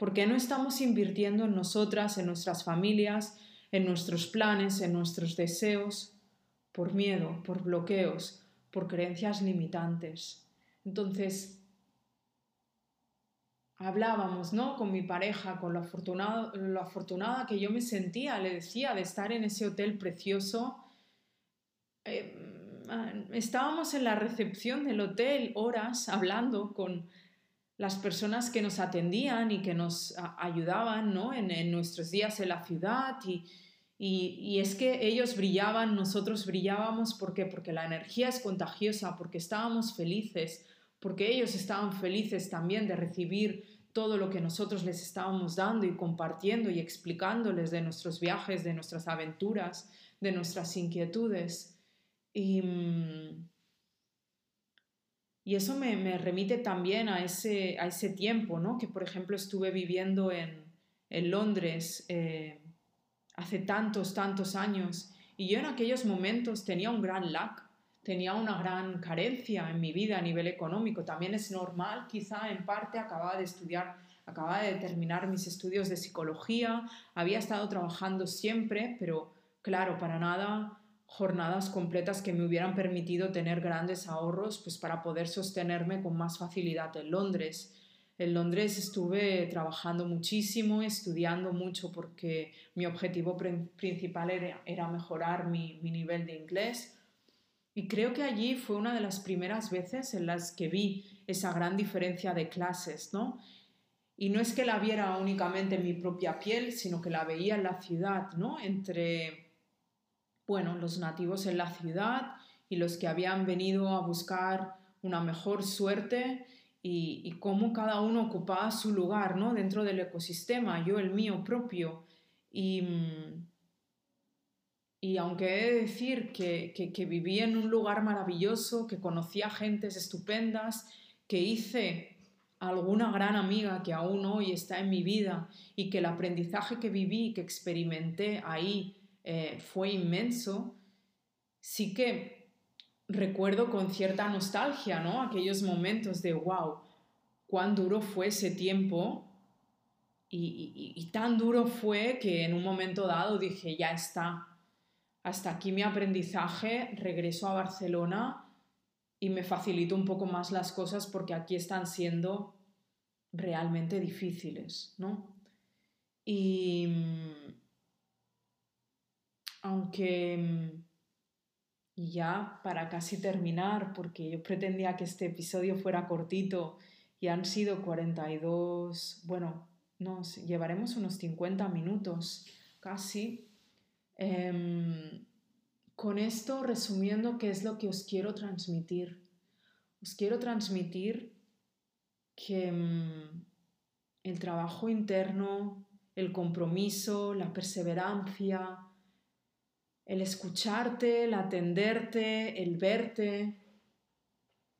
¿Por qué no estamos invirtiendo en nosotras, en nuestras familias, en nuestros planes, en nuestros deseos? Por miedo, por bloqueos, por creencias limitantes. Entonces, hablábamos, ¿no? Con mi pareja, con lo afortunada, lo afortunada que yo me sentía, le decía, de estar en ese hotel precioso. Eh, estábamos en la recepción del hotel horas hablando con las personas que nos atendían y que nos ayudaban ¿no? en, nuestros días en la ciudad y, y, es que ellos brillaban, nosotros brillábamos, ¿por qué? Porque la energía es contagiosa, porque estábamos felices, porque ellos estaban felices también de recibir todo lo que nosotros les estábamos dando y compartiendo y explicándoles de nuestros viajes, de nuestras aventuras, de nuestras inquietudes. Y, mm, y eso me, remite también a ese, a ese tiempo, ¿no? que por ejemplo estuve viviendo en, Londres eh, hace tantos, tantos años, y yo en aquellos momentos tenía un gran lack tenía una gran carencia en mi vida a nivel económico. También es normal, quizá en parte acababa de estudiar, acababa de terminar mis estudios de psicología, había estado trabajando siempre, pero claro, para nada jornadas completas que me hubieran permitido tener grandes ahorros pues para poder sostenerme con más facilidad en Londres. En Londres estuve trabajando muchísimo, estudiando mucho porque mi objetivo principal era, mejorar mi, mi nivel de inglés y creo que allí fue una de las primeras veces en las que vi esa gran diferencia de clases, ¿no? Y no es que la viera únicamente en mi propia piel, sino que la veía en la ciudad, ¿no? Entre, bueno, los nativos en la ciudad y los que habían venido a buscar una mejor suerte y, cómo cada uno ocupaba su lugar, ¿no? Dentro del ecosistema, yo el mío propio. Y, mm, y aunque he de decir que, que, viví en un lugar maravilloso, que conocía gentes estupendas, que hice alguna gran amiga que aún hoy está en mi vida y que el aprendizaje que viví, que experimenté ahí eh, fue inmenso, sí que recuerdo con cierta nostalgia, ¿no? Aquellos momentos de, wow, cuán duro fue ese tiempo y, y tan duro fue que en un momento dado dije, ya está, hasta aquí mi aprendizaje, regreso a Barcelona y me facilito un poco más las cosas porque aquí están siendo realmente difíciles, ¿no? Y mm, aunque mm, ya para casi terminar, porque yo pretendía que este episodio fuera cortito y han sido 42, bueno, nos llevaremos unos 50 minutos casi. Em, con esto, resumiendo, ¿qué es lo que os quiero transmitir? Os quiero transmitir que em, el trabajo interno, el compromiso, la perseverancia, el escucharte, el atenderte, el verte,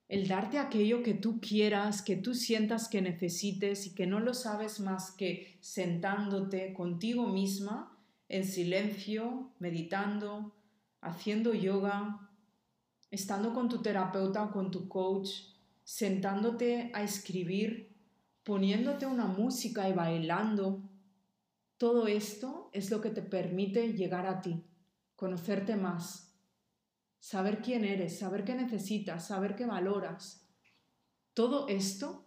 el darte aquello que tú quieras, que tú sientas que necesites y que no lo sabes más que sentándote contigo misma, en silencio, meditando, haciendo yoga, estando con tu terapeuta o con tu coach, sentándote a escribir, poniéndote una música y bailando. Todo esto es lo que te permite llegar a ti, conocerte más, saber quién eres, saber qué necesitas, saber qué valoras. Todo esto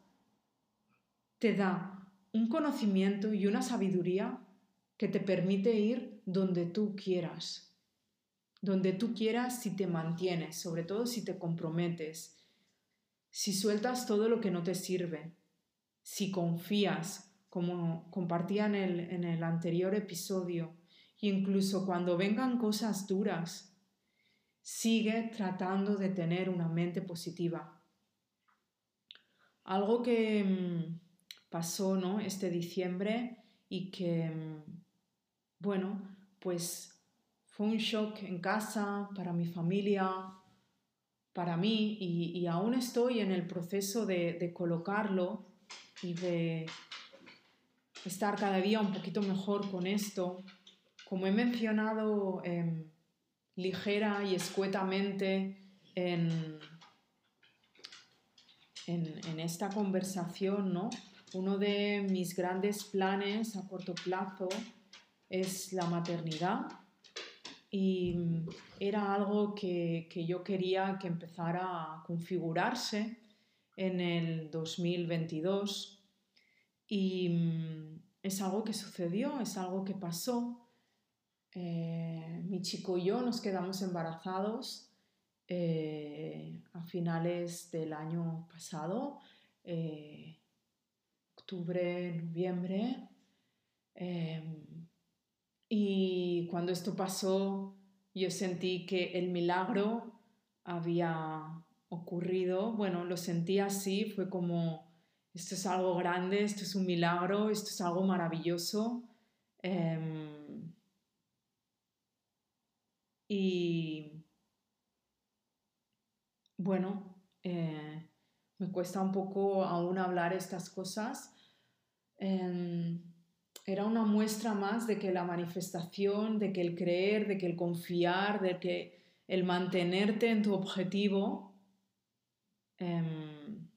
te da un conocimiento y una sabiduría que te permite ir donde tú quieras, donde tú quieras si te mantienes, sobre todo si te comprometes, si sueltas todo lo que no te sirve, si confías como compartía en el, en el anterior episodio, incluso cuando vengan cosas duras, sigue tratando de tener una mente positiva. Algo que mm, pasó ¿no? este diciembre y que, mm, bueno, pues fue un shock en casa, para mi familia, para mí, y, aún estoy en el proceso de, colocarlo y de estar cada día un poquito mejor con esto. Como he mencionado em, ligera y escuetamente en, esta conversación, ¿no? Uno de mis grandes planes a corto plazo es la maternidad y era algo que, que, yo quería que empezara a configurarse en el 2022 y mm, es algo que sucedió, es algo que pasó. Eh, mi chico y yo nos quedamos embarazados eh, a finales del año pasado, eh, octubre, noviembre. y cuando esto pasó, yo sentí que el milagro había ocurrido. Bueno, lo sentí así, fue como, esto es algo grande, esto es un milagro, esto es algo maravilloso. Em, y bueno, eh, me cuesta un poco aún hablar estas cosas. Em, era una muestra más de que la manifestación, de que el creer, de que el confiar, de que el mantenerte en tu objetivo em,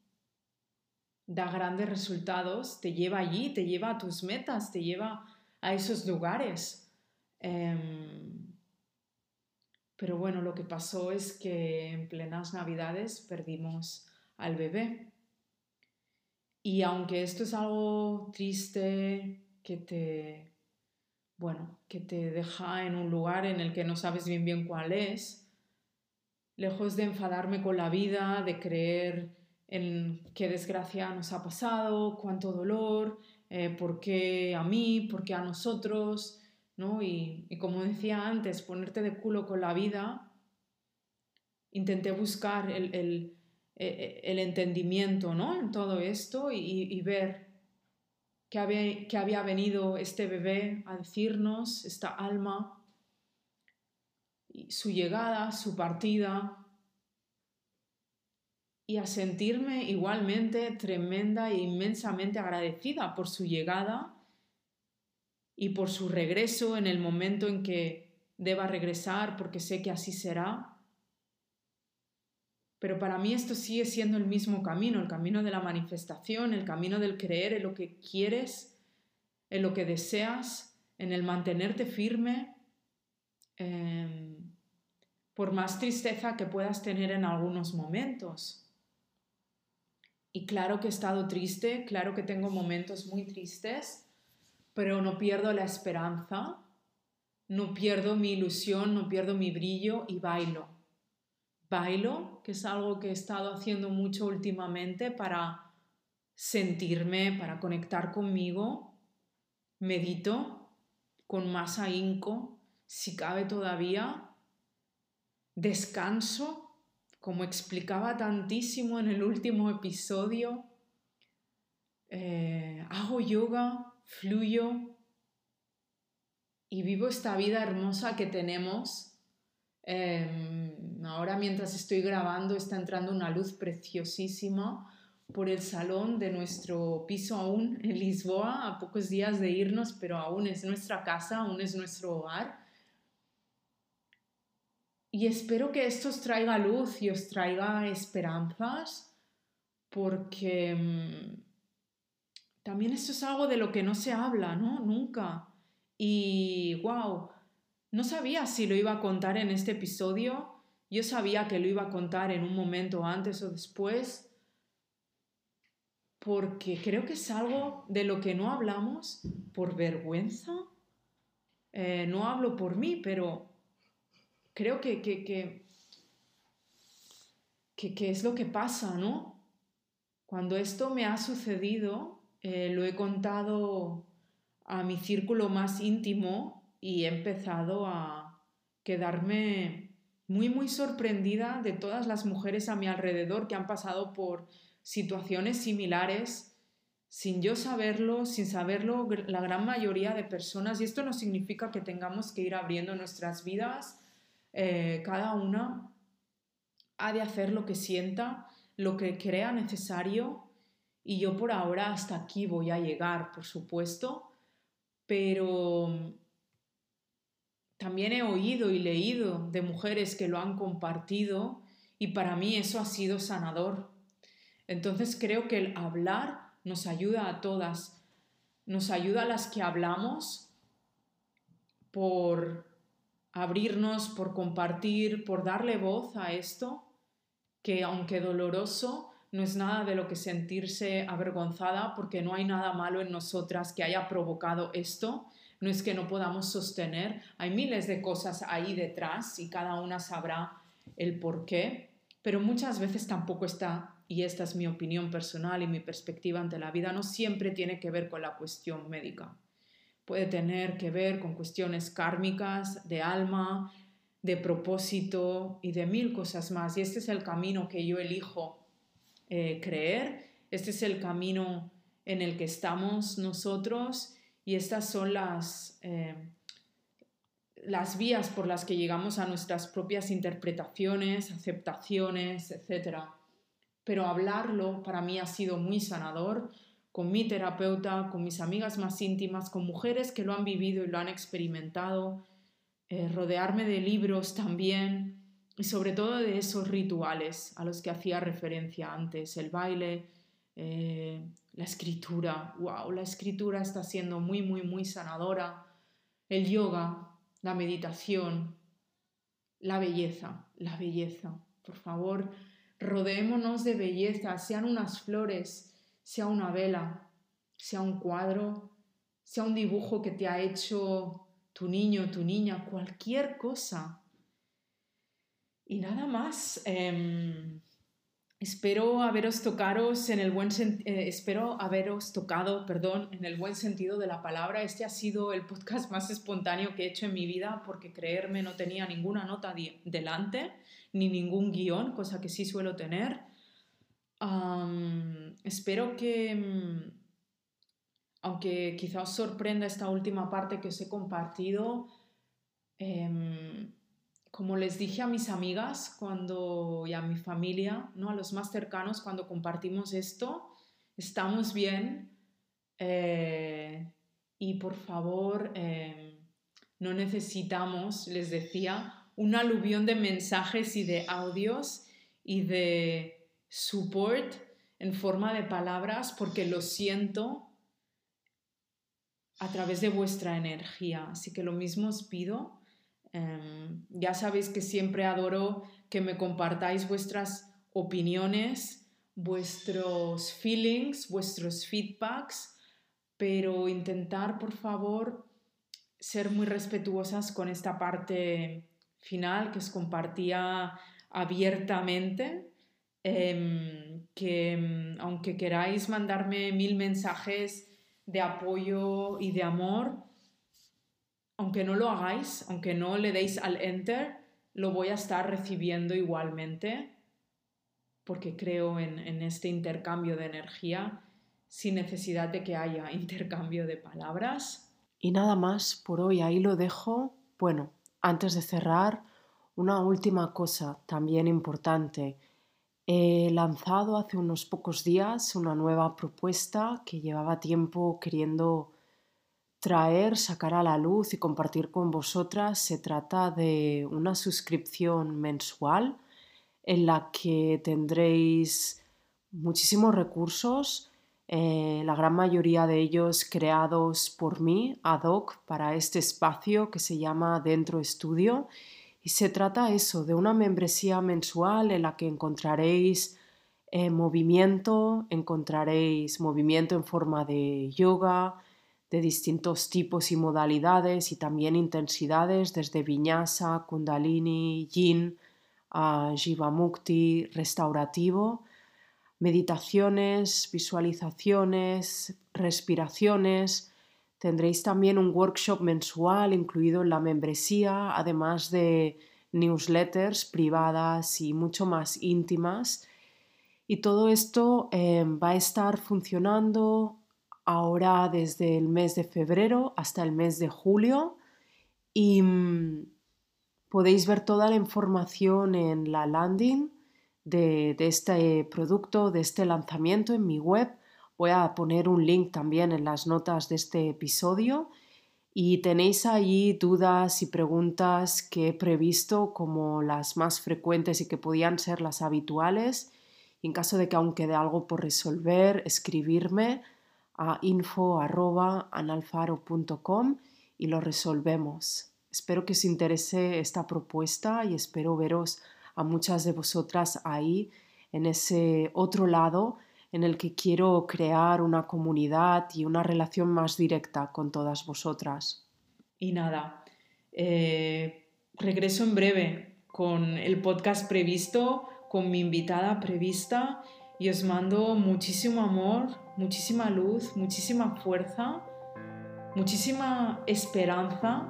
da grandes resultados, te lleva allí, te lleva a tus metas, te lleva a esos lugares. Em, pero bueno, lo que pasó es que en plenas navidades perdimos al bebé. Y aunque esto es algo triste, que te, bueno, que te deja en un lugar en el que no sabes bien bien cuál es, lejos de enfadarme con la vida, de creer en qué desgracia nos ha pasado, cuánto dolor, eh, por qué a mí, por qué a nosotros, y, como decía antes, ponerte de culo con la vida, intenté buscar el, el, e, e, entendimiento, ¿no? En todo esto y, ver qué había, qué había venido este bebé a decirnos, esta alma, y su llegada, su partida, y a sentirme igualmente tremenda e inmensamente agradecida por su llegada y por su regreso en el momento en que deba regresar, porque sé que así será. Pero para mí esto sigue siendo el mismo camino, el camino de la manifestación, el camino del creer en lo que quieres, en lo que deseas, en el mantenerte firme, em, por más tristeza que puedas tener en algunos momentos. Y claro que he estado triste, claro que tengo momentos muy tristes, pero no pierdo la esperanza, no pierdo mi ilusión, no pierdo mi brillo y bailo. Bailo, que es algo que he estado haciendo mucho últimamente para sentirme, para conectar conmigo. Medito con más ahínco, si cabe todavía. Descanso, como explicaba tantísimo en el último episodio. Eh, hago yoga, fluyo y vivo esta vida hermosa que tenemos. Em, ahora mientras estoy grabando está entrando una luz preciosísima por el salón de nuestro piso aún en Lisboa, a pocos días de irnos, pero aún es nuestra casa, aún es nuestro hogar. Y espero que esto os traiga luz y os traiga esperanzas, porque em, también esto es algo de lo que no se habla, ¿no? Nunca. Y wow, no sabía si lo iba a contar en este episodio. Yo sabía que lo iba a contar en un momento antes o después, porque creo que es algo de lo que no hablamos por vergüenza. Eh, no hablo por mí, pero creo que, que, que, que, es lo que pasa, ¿no? Cuando esto me ha sucedido, eh, lo he contado a mi círculo más íntimo y he empezado a quedarme muy, muy sorprendida de todas las mujeres a mi alrededor que han pasado por situaciones similares sin yo saberlo, sin saberlo la gran mayoría de personas. Y esto no significa que tengamos que ir abriendo nuestras vidas. Eh, cada una ha de hacer lo que sienta, lo que crea necesario. Y yo por ahora hasta aquí voy a llegar, por supuesto. Pero también he oído y leído de mujeres que lo han compartido y para mí eso ha sido sanador. Entonces creo que el hablar nos ayuda a todas, nos ayuda a las que hablamos por abrirnos, por compartir, por darle voz a esto, que aunque doloroso, no es nada de lo que sentirse avergonzada porque no hay nada malo en nosotras que haya provocado esto, no es que no podamos sostener, hay miles de cosas ahí detrás y cada una sabrá el por qué, pero muchas veces tampoco está y esta es mi opinión personal y mi perspectiva ante la vida, no siempre tiene que ver con la cuestión médica. Puede tener que ver con cuestiones kármicas, de alma, de propósito y de mil cosas más. Y este es el camino que yo elijo eh, creer, este es el camino en el que estamos nosotros y estas son las, eh, las vías por las que llegamos a nuestras propias interpretaciones, aceptaciones, etcétera. Pero hablarlo para mí ha sido muy sanador con mi terapeuta, con mis amigas más íntimas, con mujeres que lo han vivido y lo han experimentado, eh, rodearme de libros también y sobre todo de esos rituales a los que hacía referencia antes, el baile, eh, la escritura, wow, la escritura está siendo muy, muy, muy sanadora, el yoga, la meditación, la belleza, la belleza, por favor, Rodémonos de belleza, sean unas flores, sea una vela, sea un cuadro, sea un dibujo que te ha hecho tu niño, tu niña, cualquier cosa. Y nada más. Em, Espero haberos tocaros en el buen eh, espero haberos tocado, perdón, en el buen sentido de la palabra. Este ha sido el podcast más espontáneo que he hecho en mi vida porque creerme no tenía ninguna nota delante ni ningún guion, cosa que sí suelo tener. espero que, mm, aunque quizá os sorprenda esta última parte que os he compartido, em, como les dije a mis amigas cuando y a mi familia, ¿no? a los más cercanos cuando compartimos esto, estamos bien eh, y por favor eh, no necesitamos, les decía, un aluvión de mensajes y de audios y de support en forma de palabras porque lo siento a través de vuestra energía. Así que lo mismo os pido Em, ya sabéis que siempre adoro que me compartáis vuestras opiniones, vuestros feelings, vuestros feedbacks, pero intentar, por favor, ser muy respetuosas con esta parte final que os compartía abiertamente, em, que em, aunque queráis mandarme mil mensajes de apoyo y de amor, aunque no lo hagáis, aunque no le deis al enter, lo voy a estar recibiendo igualmente porque creo en, este intercambio de energía sin necesidad de que haya intercambio de palabras. Y nada más por hoy, ahí lo dejo. Bueno, antes de cerrar, una última cosa también importante. He lanzado hace unos pocos días una nueva propuesta que llevaba tiempo queriendo traer, sacar a la luz y compartir con vosotras se trata de una suscripción mensual en la que tendréis muchísimos recursos, eh, la gran mayoría de ellos creados por mí ad hoc para este espacio que se llama Dentro Estudio. Y se trata eso, de una membresía mensual en la que encontraréis eh, movimiento, encontraréis movimiento en forma de yoga, de distintos tipos y modalidades y también intensidades desde vinyasa, kundalini, yin, a jivamukti, restaurativo. meditaciones, visualizaciones, respiraciones. Tendréis también un workshop mensual incluido en la membresía, además de newsletters privadas y mucho más íntimas. Y todo esto eh, va a estar funcionando ahora desde el mes de febrero hasta el mes de julio y mm, podéis ver toda la información en la landing de, de, este producto, de este lanzamiento en mi web. Voy a poner un link también en las notas de este episodio y tenéis ahí dudas y preguntas que he previsto como las más frecuentes y que podían ser las habituales. en caso de que aún quede algo por resolver, escribirme a info.analfaro.com y lo resolvemos. Espero que os interese esta propuesta y espero veros a muchas de vosotras ahí en ese otro lado en el que quiero crear una comunidad y una relación más directa con todas vosotras. Y nada, eh, regreso en breve con el podcast previsto, con mi invitada prevista y os mando muchísimo amor, muchísima luz, muchísima fuerza, muchísima esperanza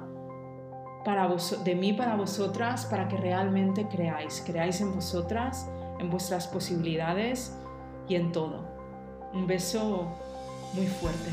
para de mí para vosotras, para que realmente creáis, creáis en vosotras, en vuestras posibilidades y en todo. Un beso muy fuerte.